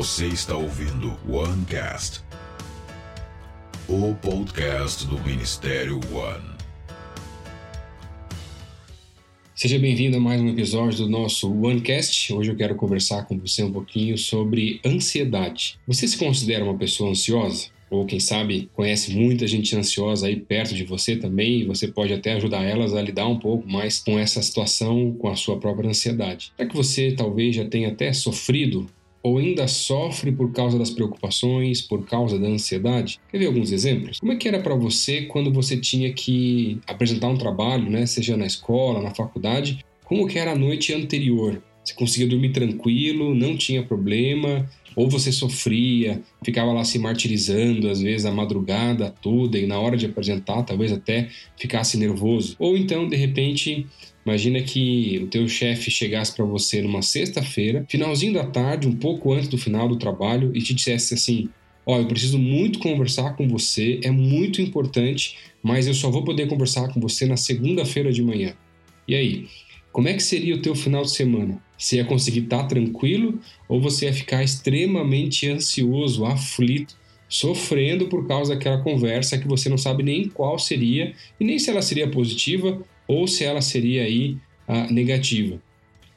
Você está ouvindo OneCast, o podcast do Ministério One. Seja bem-vindo a mais um episódio do nosso OneCast. Hoje eu quero conversar com você um pouquinho sobre ansiedade. Você se considera uma pessoa ansiosa? Ou quem sabe conhece muita gente ansiosa aí perto de você também e você pode até ajudar elas a lidar um pouco mais com essa situação, com a sua própria ansiedade. É que você talvez já tenha até sofrido ou ainda sofre por causa das preocupações, por causa da ansiedade? Quer ver alguns exemplos? Como é que era para você quando você tinha que apresentar um trabalho, né, seja na escola, na faculdade? Como que era a noite anterior? Você conseguia dormir tranquilo, não tinha problema, ou você sofria, ficava lá se martirizando, às vezes a madrugada toda e na hora de apresentar, talvez até ficasse nervoso. Ou então, de repente, Imagina que o teu chefe chegasse para você numa sexta-feira, finalzinho da tarde, um pouco antes do final do trabalho, e te dissesse assim: Ó, oh, eu preciso muito conversar com você, é muito importante, mas eu só vou poder conversar com você na segunda-feira de manhã. E aí? Como é que seria o teu final de semana? Você ia conseguir estar tá tranquilo ou você ia ficar extremamente ansioso, aflito, sofrendo por causa daquela conversa que você não sabe nem qual seria e nem se ela seria positiva ou se ela seria aí a negativa.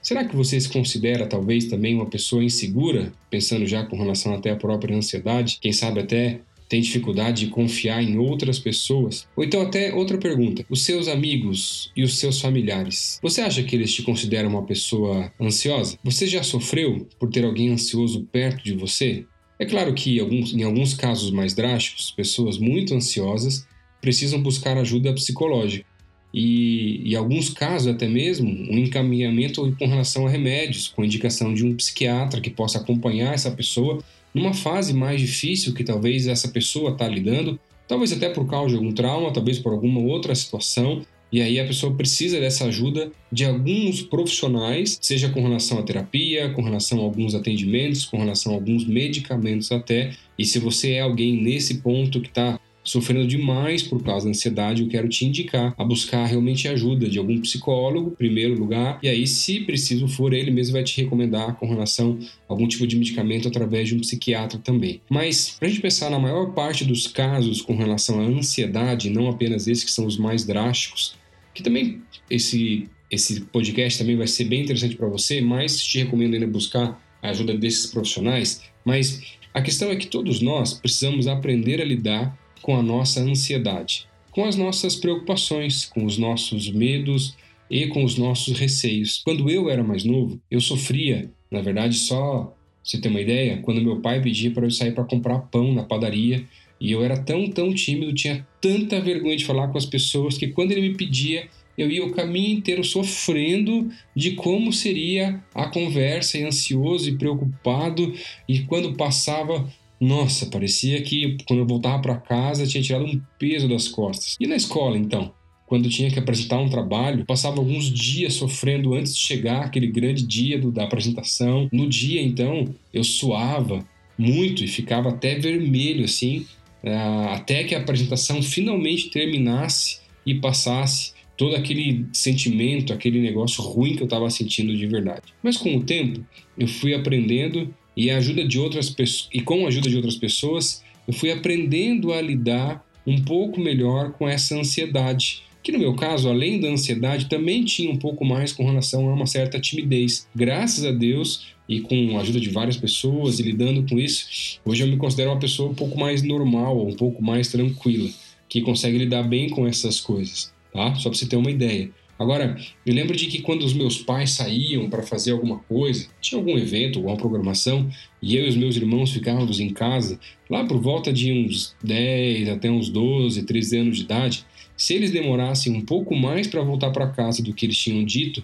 Será que você se considera talvez também uma pessoa insegura, pensando já com relação até à própria ansiedade, quem sabe até tem dificuldade de confiar em outras pessoas? Ou então até outra pergunta, os seus amigos e os seus familiares, você acha que eles te consideram uma pessoa ansiosa? Você já sofreu por ter alguém ansioso perto de você? É claro que em alguns casos mais drásticos, pessoas muito ansiosas precisam buscar ajuda psicológica e, em alguns casos, até mesmo, um encaminhamento com relação a remédios, com indicação de um psiquiatra que possa acompanhar essa pessoa numa fase mais difícil que talvez essa pessoa está lidando, talvez até por causa de algum trauma, talvez por alguma outra situação, e aí a pessoa precisa dessa ajuda de alguns profissionais, seja com relação à terapia, com relação a alguns atendimentos, com relação a alguns medicamentos até. E se você é alguém nesse ponto que está sofrendo demais por causa da ansiedade, eu quero te indicar a buscar realmente ajuda de algum psicólogo, primeiro lugar, e aí, se preciso for, ele mesmo vai te recomendar com relação a algum tipo de medicamento através de um psiquiatra também. Mas, para a gente pensar na maior parte dos casos com relação à ansiedade, não apenas esses que são os mais drásticos, que também esse, esse podcast também vai ser bem interessante para você, mas te recomendo ainda buscar a ajuda desses profissionais. Mas a questão é que todos nós precisamos aprender a lidar com a nossa ansiedade, com as nossas preocupações, com os nossos medos e com os nossos receios. Quando eu era mais novo, eu sofria, na verdade, só você ter uma ideia, quando meu pai pedia para eu sair para comprar pão na padaria, e eu era tão, tão tímido, tinha tanta vergonha de falar com as pessoas que quando ele me pedia, eu ia o caminho inteiro sofrendo de como seria a conversa, e ansioso e preocupado, e quando passava, nossa, parecia que quando eu voltava para casa tinha tirado um peso das costas. E na escola, então? Quando tinha que apresentar um trabalho, passava alguns dias sofrendo antes de chegar aquele grande dia do, da apresentação. No dia, então, eu suava muito e ficava até vermelho, assim, uh, até que a apresentação finalmente terminasse e passasse todo aquele sentimento, aquele negócio ruim que eu estava sentindo de verdade. Mas com o tempo, eu fui aprendendo e a ajuda de outras e com a ajuda de outras pessoas, eu fui aprendendo a lidar um pouco melhor com essa ansiedade. Que no meu caso, além da ansiedade, também tinha um pouco mais com relação a uma certa timidez. Graças a Deus e com a ajuda de várias pessoas e lidando com isso, hoje eu me considero uma pessoa um pouco mais normal, um pouco mais tranquila, que consegue lidar bem com essas coisas, tá? Só para você ter uma ideia. Agora, eu lembro de que quando os meus pais saíam para fazer alguma coisa, tinha algum evento, alguma programação, e eu e os meus irmãos ficávamos em casa, lá por volta de uns 10 até uns 12, 13 anos de idade, se eles demorassem um pouco mais para voltar para casa do que eles tinham dito,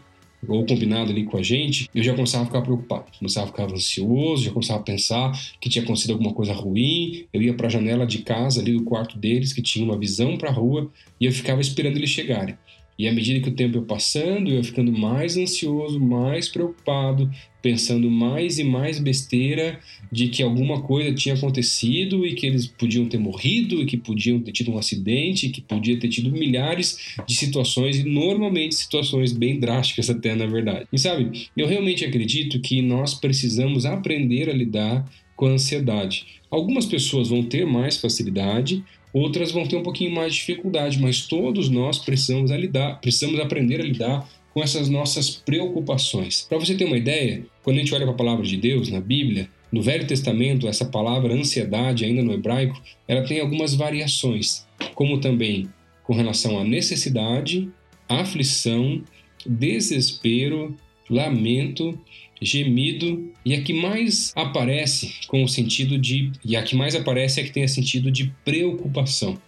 ou combinado ali com a gente, eu já começava a ficar preocupado, começava a ficar ansioso, já começava a pensar que tinha acontecido alguma coisa ruim. Eu ia para a janela de casa ali do quarto deles, que tinha uma visão para a rua, e eu ficava esperando eles chegarem. E à medida que o tempo ia passando, eu ia ficando mais ansioso, mais preocupado, pensando mais e mais besteira de que alguma coisa tinha acontecido e que eles podiam ter morrido e que podiam ter tido um acidente, que podia ter tido milhares de situações e normalmente situações bem drásticas até na verdade. E sabe, eu realmente acredito que nós precisamos aprender a lidar com a ansiedade. Algumas pessoas vão ter mais facilidade, outras vão ter um pouquinho mais de dificuldade, mas todos nós precisamos lidar, precisamos aprender a lidar com essas nossas preocupações. Para você ter uma ideia, quando a gente olha para a palavra de Deus na Bíblia, no Velho Testamento, essa palavra ansiedade, ainda no hebraico, ela tem algumas variações, como também com relação à necessidade, aflição, desespero, lamento, gemido, e a que mais aparece com o sentido de e a que mais aparece é que o sentido de preocupação.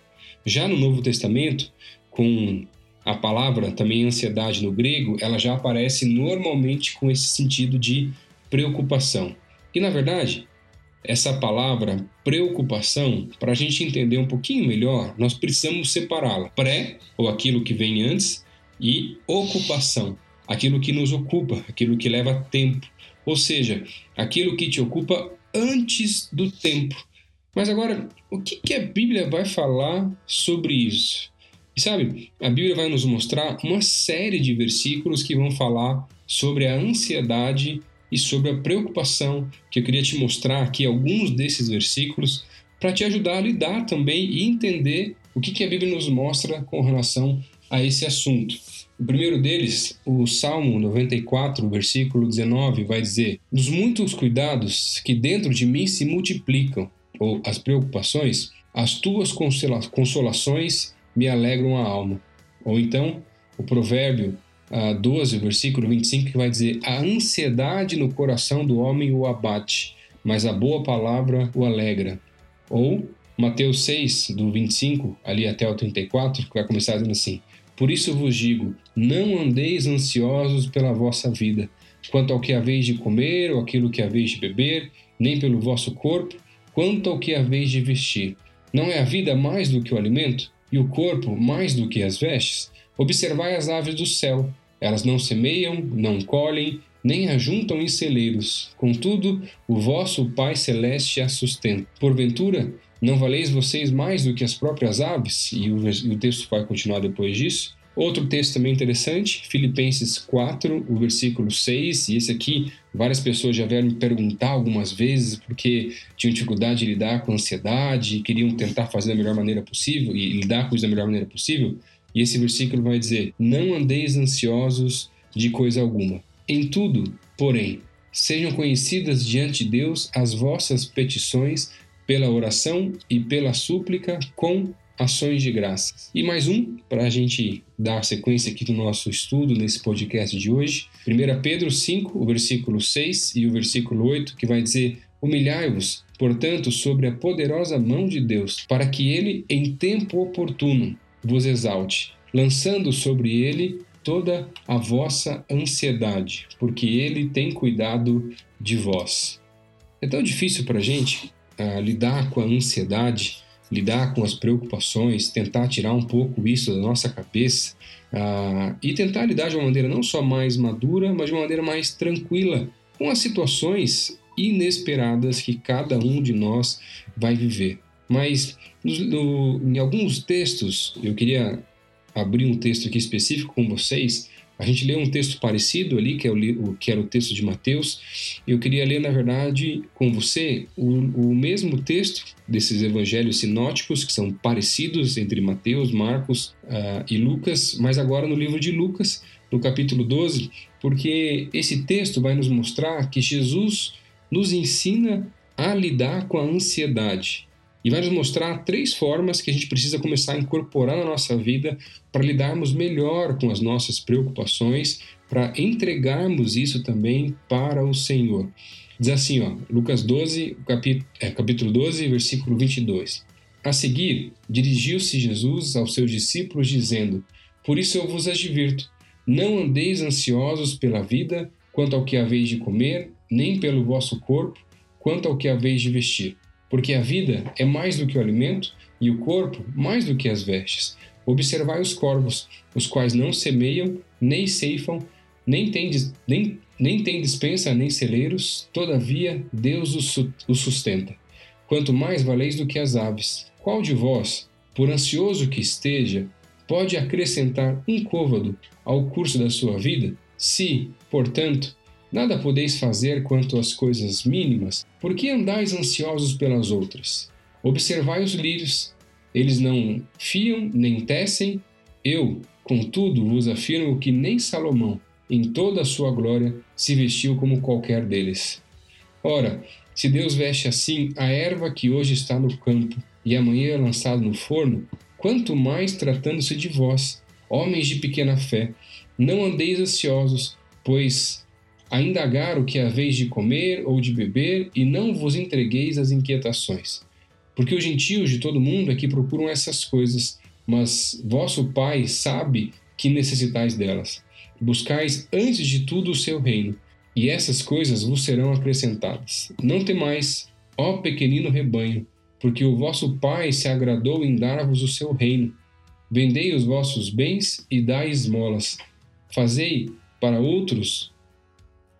Já no Novo Testamento, com a palavra também ansiedade no grego, ela já aparece normalmente com esse sentido de preocupação. E na verdade, essa palavra preocupação, para a gente entender um pouquinho melhor, nós precisamos separá-la. Pré, ou aquilo que vem antes, e ocupação, aquilo que nos ocupa, aquilo que leva tempo. Ou seja, aquilo que te ocupa antes do tempo. Mas agora, o que, que a Bíblia vai falar sobre isso? E sabe, a Bíblia vai nos mostrar uma série de versículos que vão falar sobre a ansiedade e sobre a preocupação, que eu queria te mostrar aqui alguns desses versículos para te ajudar a lidar também e entender o que, que a Bíblia nos mostra com relação a esse assunto. O primeiro deles, o Salmo 94, versículo 19, vai dizer: Dos muitos cuidados que dentro de mim se multiplicam, ou as preocupações, as tuas consolações me alegram a alma. Ou então, o provérbio uh, 12, versículo 25, que vai dizer: A ansiedade no coração do homem o abate, mas a boa palavra o alegra. Ou Mateus 6, do 25 ali até o 34, que vai começar dizendo assim: Por isso vos digo, não andeis ansiosos pela vossa vida, quanto ao que haveis de comer ou aquilo que haveis de beber, nem pelo vosso corpo, quanto ao que haveis de vestir. Não é a vida mais do que o alimento? e o corpo mais do que as vestes? Observai as aves do céu. Elas não semeiam, não colhem, nem ajuntam em celeiros. Contudo, o vosso Pai Celeste as sustenta. Porventura, não valeis vocês mais do que as próprias aves? E o, texto vai continuar depois disso. Outro texto também interessante, Filipenses 4, o versículo 6, e esse aqui várias pessoas já vieram me perguntar algumas vezes porque tinham dificuldade de lidar com ansiedade, queriam tentar fazer da melhor maneira possível e lidar com isso da melhor maneira possível. E esse versículo vai dizer: Não andeis ansiosos de coisa alguma. Em tudo, porém, sejam conhecidas diante de Deus as vossas petições pela oração e pela súplica com ações de graças. E mais um, para a gente dar sequência aqui do nosso estudo nesse podcast de hoje. 1 Pedro 5, o versículo 6 e o versículo 8, que vai dizer: Humilhai-vos, portanto, sobre a poderosa mão de Deus, para que ele, em tempo oportuno, vos exalte, lançando sobre ele toda a vossa ansiedade, porque ele tem cuidado de vós. É tão difícil para a gente uh, lidar com a ansiedade lidar com as preocupações, tentar tirar um pouco isso da nossa cabeça uh, e tentar lidar de uma maneira não só mais madura, mas de uma maneira mais tranquila com as situações inesperadas que cada um de nós vai viver. Mas no, em alguns textos, eu queria abrir um texto aqui específico com vocês a gente lê um texto parecido ali, que, é o, que era o texto de Mateus. Eu queria ler, na verdade, com você o, o mesmo texto desses evangelhos sinóticos, que são parecidos entre Mateus, Marcos uh, e Lucas, mas agora no livro de Lucas, no capítulo 12, porque esse texto vai nos mostrar que Jesus nos ensina a lidar com a ansiedade e vai nos mostrar três formas que a gente precisa começar a incorporar na nossa vida para lidarmos melhor com as nossas preocupações, para entregarmos isso também para o Senhor. Diz assim, ó, Lucas 12, capítulo, é, capítulo 12, versículo 22. A seguir, dirigiu-se Jesus aos seus discípulos, dizendo: Por isso eu vos advirto, não andeis ansiosos pela vida, quanto ao que haveis de comer, nem pelo vosso corpo, quanto ao que haveis de vestir porque a vida é mais do que o alimento e o corpo mais do que as vestes. Observai os corvos, os quais não semeiam, nem ceifam, nem têm, nem, nem têm dispensa, nem celeiros, todavia Deus os sustenta. Quanto mais valeis do que as aves. Qual de vós, por ansioso que esteja, pode acrescentar um côvado ao curso da sua vida? Se, portanto, nada podeis fazer quanto às coisas mínimas, por que andais ansiosos pelas outras? Observai os lírios, eles não fiam nem tecem. Eu, contudo, vos afirmo que nem Salomão, em toda a sua glória, se vestiu como qualquer deles. Ora, se Deus veste assim a erva que hoje está no campo e amanhã é lançada no forno, quanto mais tratando-se de vós, homens de pequena fé, não andeis ansiosos, pois a indagar o que haveis de comer ou de beber, e não vos entregueis às inquietações. Porque os gentios de todo mundo é que procuram essas coisas, mas vosso Pai sabe que necessitais delas. Buscais antes de tudo o seu reino, e essas coisas vos serão acrescentadas. Não temais, ó pequenino rebanho, porque o vosso Pai se agradou em dar-vos o seu reino. Vendei os vossos bens e dai esmolas. Fazei para outros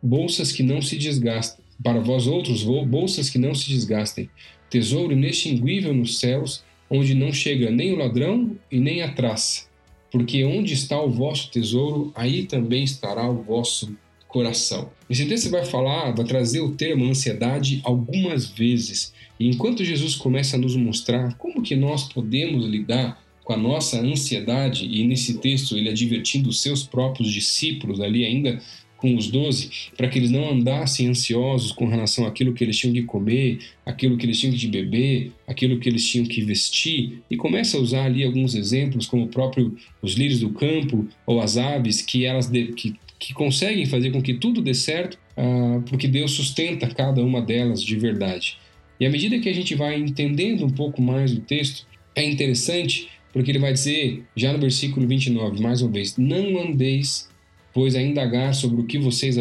bolsas que não se desgastem, para vós outros bolsas que não se desgastem, tesouro inextinguível nos céus, onde não chega nem o ladrão e nem a traça. Porque onde está o vosso tesouro, aí também estará o vosso coração. Esse texto vai falar, vai trazer o termo ansiedade algumas vezes. E enquanto Jesus começa a nos mostrar como que nós podemos lidar com a nossa ansiedade, e nesse texto ele advertindo os seus próprios discípulos ali ainda com os doze, para que eles não andassem ansiosos com relação àquilo que eles tinham que comer, aquilo que eles tinham que beber, aquilo que eles tinham que vestir, e começa a usar ali alguns exemplos, como o próprio os lírios do campo ou as aves, que elas de, que, que conseguem fazer com que tudo dê certo, ah, porque Deus sustenta cada uma delas de verdade. E à medida que a gente vai entendendo um pouco mais o texto, é interessante porque ele vai dizer, já no versículo 29, mais uma vez: Não andeis pois a indagar sobre o que vocês,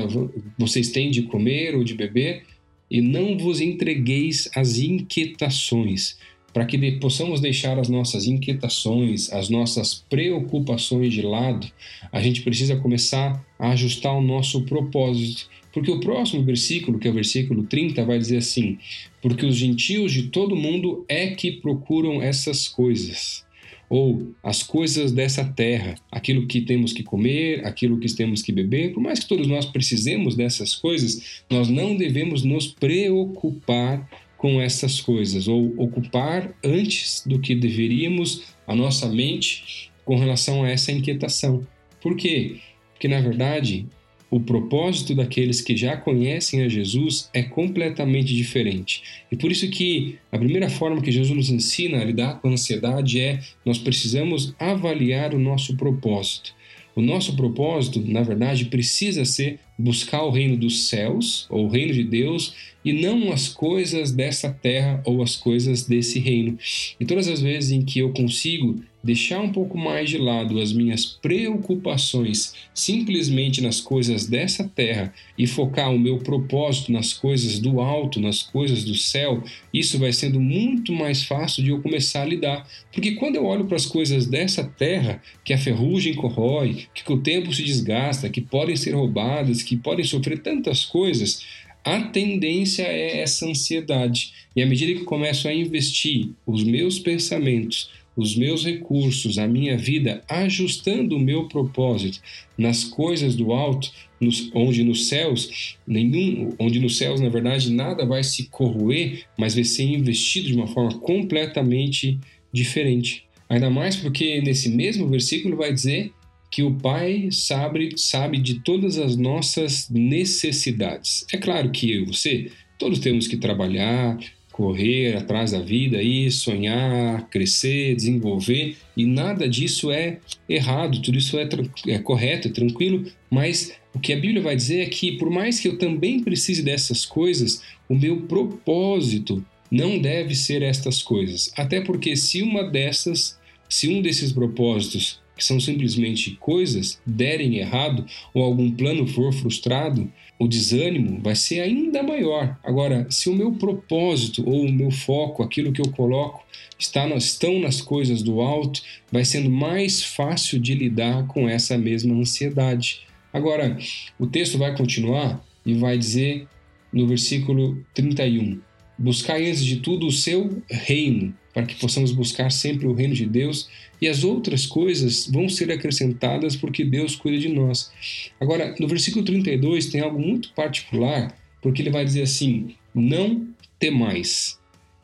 vocês têm de comer ou de beber, e não vos entregueis às inquietações, para que possamos deixar as nossas inquietações, as nossas preocupações de lado, a gente precisa começar a ajustar o nosso propósito. Porque o próximo versículo, que é o versículo 30, vai dizer assim: Porque os gentios de todo mundo é que procuram essas coisas ou as coisas dessa terra, aquilo que temos que comer, aquilo que temos que beber, por mais que todos nós precisemos dessas coisas, nós não devemos nos preocupar com essas coisas ou ocupar antes do que deveríamos a nossa mente com relação a essa inquietação. Por quê? Porque na verdade o propósito daqueles que já conhecem a Jesus é completamente diferente. E por isso que a primeira forma que Jesus nos ensina a lidar com a ansiedade é nós precisamos avaliar o nosso propósito. O nosso propósito, na verdade, precisa ser buscar o reino dos céus, ou o reino de Deus, e não as coisas dessa terra ou as coisas desse reino. E todas as vezes em que eu consigo deixar um pouco mais de lado as minhas preocupações simplesmente nas coisas dessa terra e focar o meu propósito nas coisas do alto, nas coisas do céu, isso vai sendo muito mais fácil de eu começar a lidar. Porque quando eu olho para as coisas dessa terra, que a ferrugem corrói, que o tempo se desgasta, que podem ser roubadas, que podem sofrer tantas coisas, a tendência é essa ansiedade. E à medida que eu começo a investir os meus pensamentos, os meus recursos, a minha vida, ajustando o meu propósito nas coisas do alto, nos, onde nos céus, nenhum, onde nos céus, na verdade, nada vai se corroer, mas vai ser investido de uma forma completamente diferente. Ainda mais porque nesse mesmo versículo vai dizer que o Pai sabe, sabe de todas as nossas necessidades. É claro que eu e você, todos temos que trabalhar, correr atrás da vida e sonhar, crescer, desenvolver, e nada disso é errado, tudo isso é, é correto, é tranquilo, mas o que a Bíblia vai dizer é que, por mais que eu também precise dessas coisas, o meu propósito não deve ser estas coisas. Até porque, se uma dessas, se um desses propósitos que são simplesmente coisas, derem errado ou algum plano for frustrado, o desânimo vai ser ainda maior. Agora, se o meu propósito ou o meu foco, aquilo que eu coloco, está, estão nas coisas do alto, vai sendo mais fácil de lidar com essa mesma ansiedade. Agora, o texto vai continuar e vai dizer no versículo 31: Buscai antes de tudo o seu reino, para que possamos buscar sempre o reino de Deus e as outras coisas vão ser acrescentadas porque Deus cuida de nós. Agora, no versículo 32 tem algo muito particular, porque ele vai dizer assim: Não temais.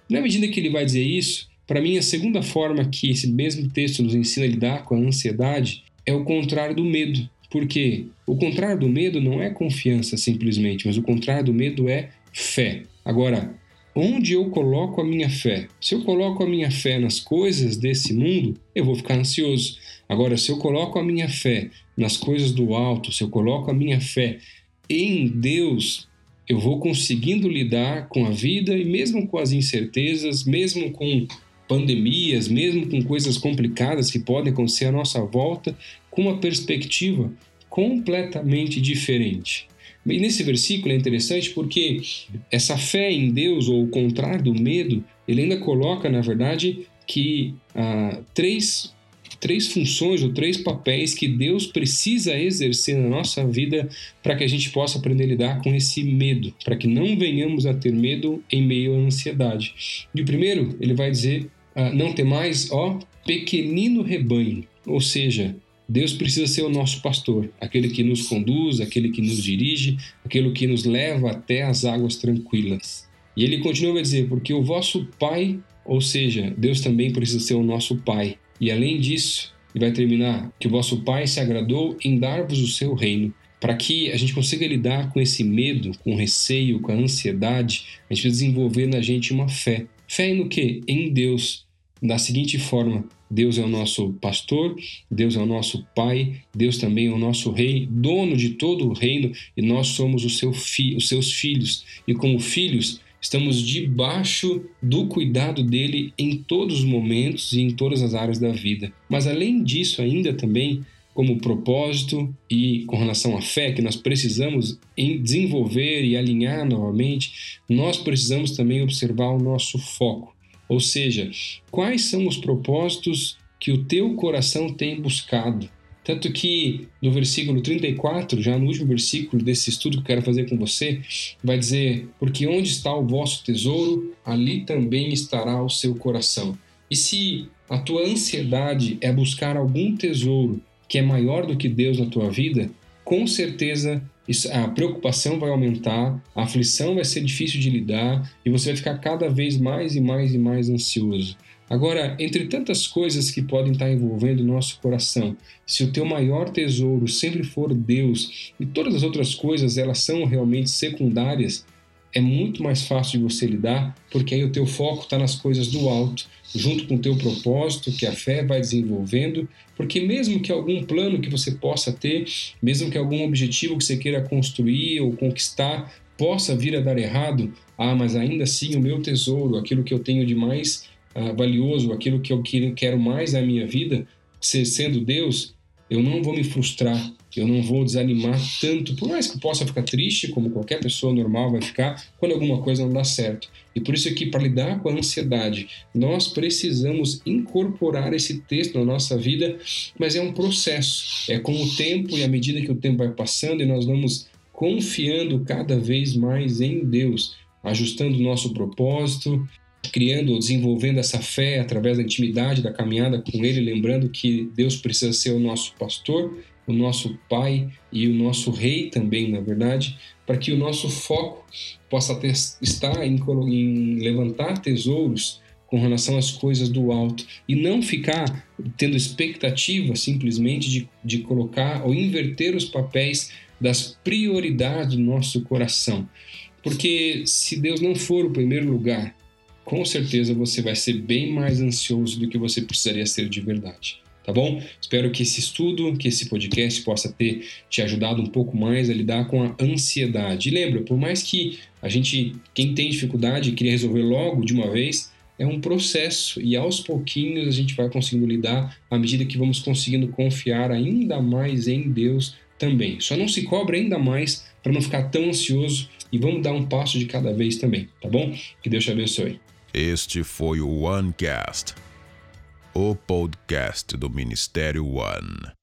Na medida que ele vai dizer isso, para mim a segunda forma que esse mesmo texto nos ensina a lidar com a ansiedade é o contrário do medo. Porque o contrário do medo não é confiança simplesmente, mas o contrário do medo é fé. Agora, onde eu coloco a minha fé? Se eu coloco a minha fé nas coisas desse mundo, eu vou ficar ansioso. Agora, se eu coloco a minha fé nas coisas do alto, se eu coloco a minha fé em Deus, eu vou conseguindo lidar com a vida e mesmo com as incertezas, mesmo com pandemias, mesmo com coisas complicadas que podem acontecer à nossa volta, com uma perspectiva completamente diferente. E nesse versículo é interessante porque essa fé em Deus, ou o contrário do medo, ele ainda coloca, na verdade, que ah, três, três funções ou três papéis que Deus precisa exercer na nossa vida para que a gente possa aprender a lidar com esse medo, para que não venhamos a ter medo em meio à ansiedade. E o primeiro, ele vai dizer ah, não ter mais, ó, pequenino rebanho. Ou seja, Deus precisa ser o nosso pastor, aquele que nos conduz, aquele que nos dirige, aquele que nos leva até as águas tranquilas. E ele continua a dizer: porque o vosso Pai, ou seja, Deus também precisa ser o nosso Pai. E além disso, ele vai terminar: que o vosso Pai se agradou em dar-vos o seu reino. Para que a gente consiga lidar com esse medo, com o receio, com a ansiedade, a gente precisa desenvolver na gente uma fé. Fé no que? Em Deus da seguinte forma: Deus é o nosso pastor, Deus é o nosso pai, Deus também é o nosso rei, dono de todo o reino, e nós somos seu fi, os seus filhos. E como filhos, estamos debaixo do cuidado dele em todos os momentos e em todas as áreas da vida. Mas além disso, ainda também como propósito e com relação à fé que nós precisamos desenvolver e alinhar novamente, nós precisamos também observar o nosso foco. Ou seja, quais são os propósitos que o teu coração tem buscado? Tanto que no versículo 34, já no último versículo desse estudo que eu quero fazer com você, vai dizer: Porque onde está o vosso tesouro, ali também estará o seu coração. E se a tua ansiedade é buscar algum tesouro que é maior do que Deus na tua vida, com certeza a preocupação vai aumentar, a aflição vai ser difícil de lidar e você vai ficar cada vez mais e mais e mais ansioso. Agora, entre tantas coisas que podem estar envolvendo o nosso coração, se o teu maior tesouro sempre for Deus e todas as outras coisas elas são realmente secundárias, é muito mais fácil de você lidar, porque aí o teu foco está nas coisas do alto, junto com o teu propósito, que a fé vai desenvolvendo, porque mesmo que algum plano que você possa ter, mesmo que algum objetivo que você queira construir ou conquistar possa vir a dar errado, ah, mas ainda assim o meu tesouro, aquilo que eu tenho de mais ah, valioso, aquilo que eu quero mais na minha vida, sendo Deus, eu não vou me frustrar, eu não vou desanimar tanto, por mais que eu possa ficar triste, como qualquer pessoa normal vai ficar, quando alguma coisa não dá certo. E por isso que para lidar com a ansiedade, nós precisamos incorporar esse texto na nossa vida, mas é um processo. É com o tempo e à medida que o tempo vai passando e nós vamos confiando cada vez mais em Deus, ajustando o nosso propósito, criando ou desenvolvendo essa fé através da intimidade, da caminhada com Ele, lembrando que Deus precisa ser o nosso pastor, o nosso Pai e o nosso Rei também, na verdade, para que o nosso foco possa ter, estar em, em levantar tesouros com relação às coisas do alto e não ficar tendo expectativa simplesmente de, de colocar ou inverter os papéis das prioridades do nosso coração. Porque se Deus não for o primeiro lugar, com certeza você vai ser bem mais ansioso do que você precisaria ser de verdade. Tá bom? Espero que esse estudo, que esse podcast possa ter te ajudado um pouco mais a lidar com a ansiedade. E lembra, por mais que a gente, quem tem dificuldade, queria resolver logo de uma vez, é um processo e aos pouquinhos a gente vai conseguindo lidar à medida que vamos conseguindo confiar ainda mais em Deus também. Só não se cobre ainda mais para não ficar tão ansioso e vamos dar um passo de cada vez também, tá bom? Que Deus te abençoe. Este foi o OneCast, o podcast do Ministério One.